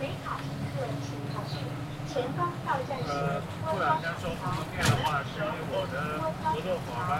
呃卡乘客请靠前，前方到站是郭庄，我的合作伙伴。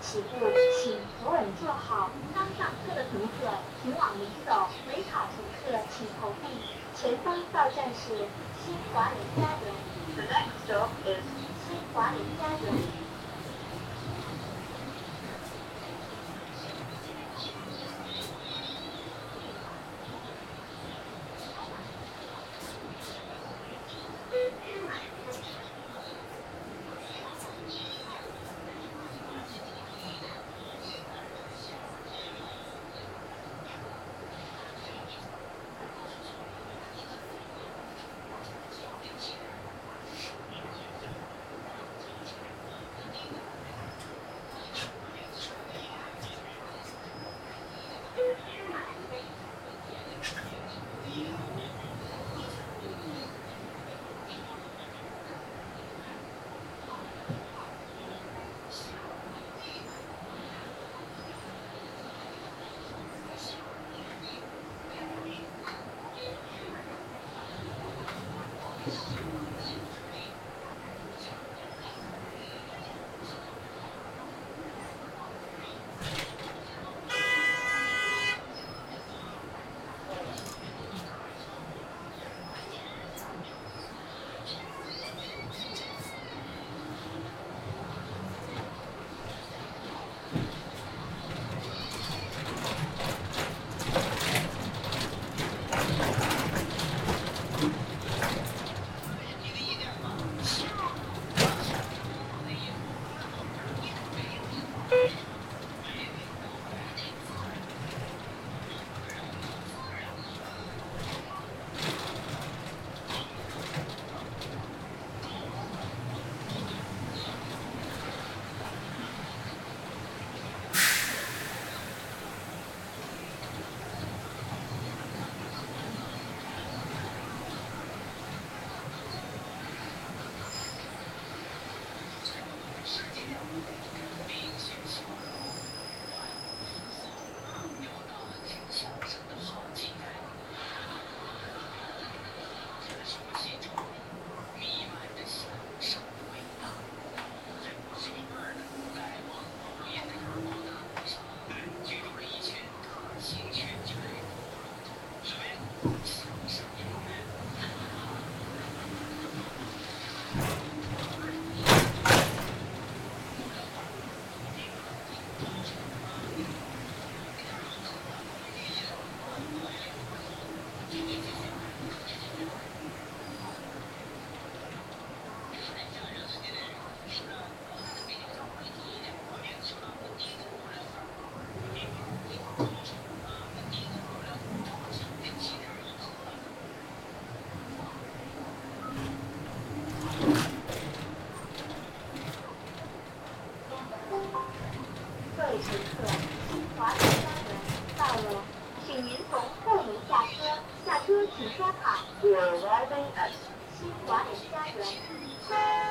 起步，请扶稳坐。好。刚上车的乘客请往里走，没卡乘客请投币。前方到站是新华林家园。The next stop is 新华林家园。乘客，新华北家园到了，请您从后门下车。下车请刷卡。We're arriving at 新华联家园。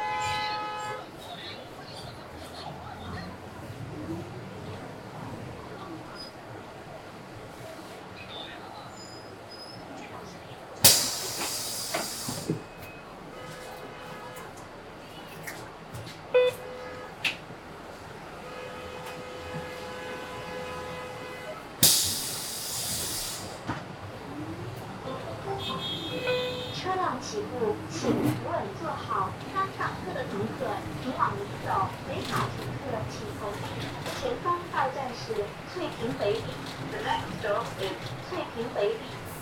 走。没卡乘客请投币。前方到站是翠屏北里。The next stop is 翠屏北里。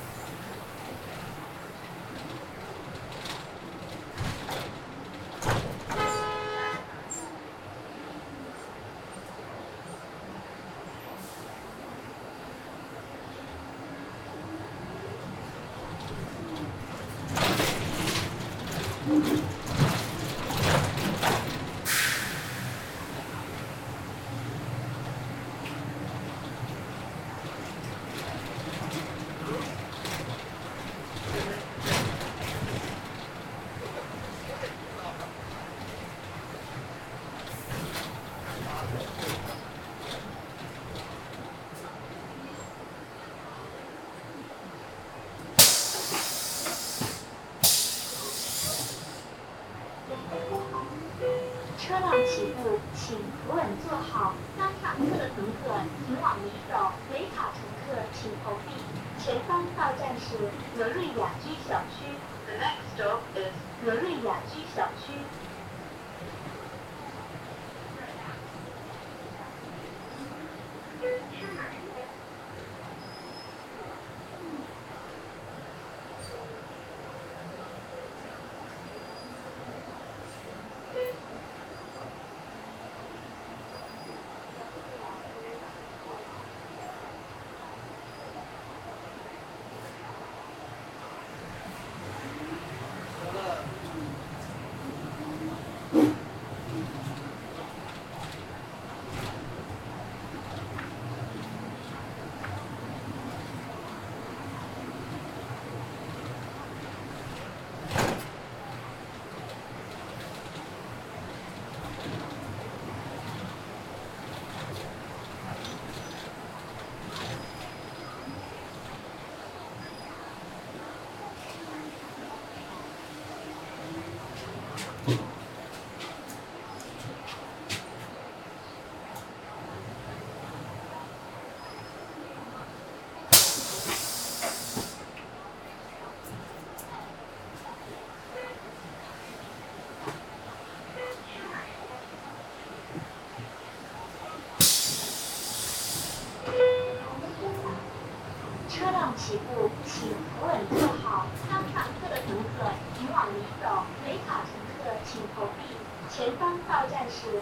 请投币。前方到站是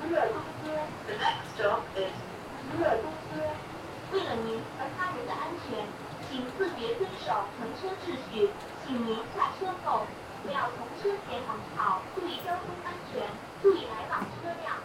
格尔东哥。The next stop is 格尔东哥。为了您和他人的安全，请自觉遵守乘车秩序。请您下车后不要从车前往后，注意交通安全，注意来往车辆。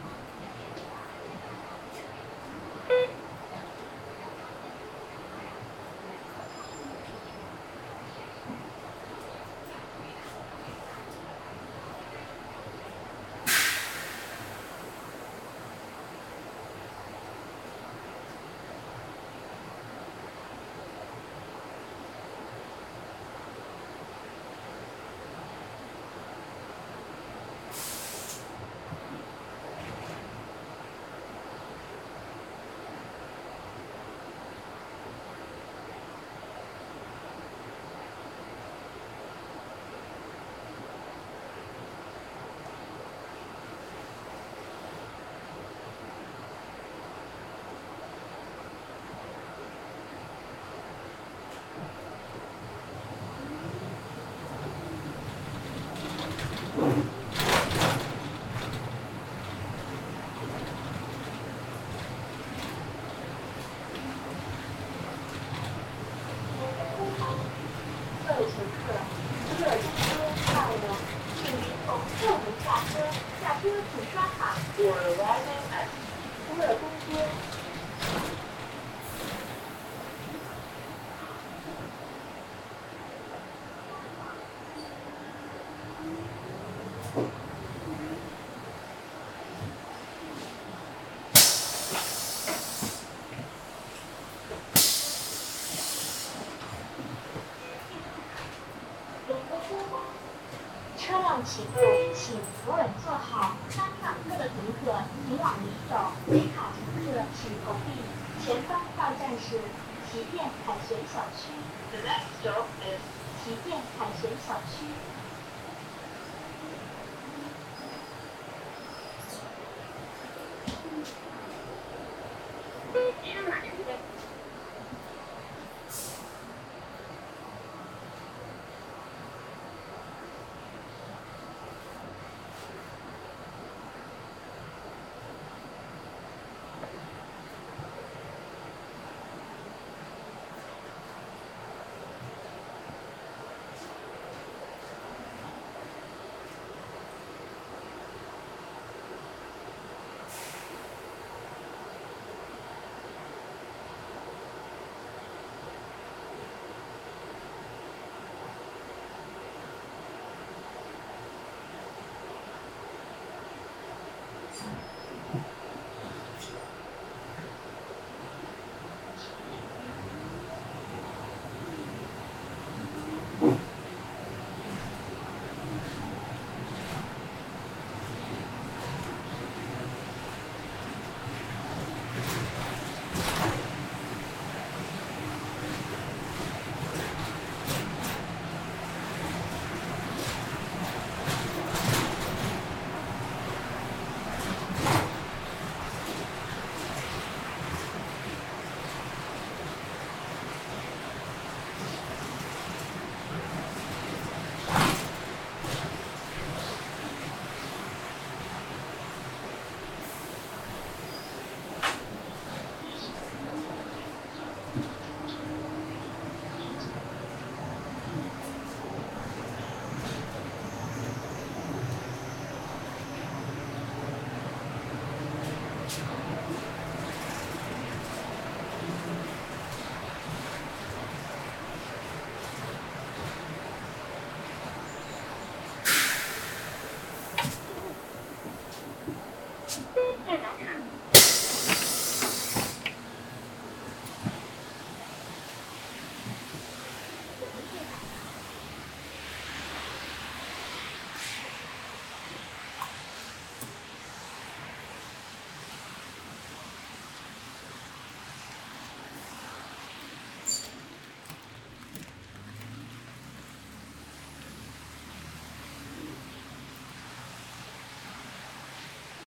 for a lot 往里走，北卡乘客请投币。前方到站是旗舰凯旋小区。The next stop is 旗舰凯旋小区。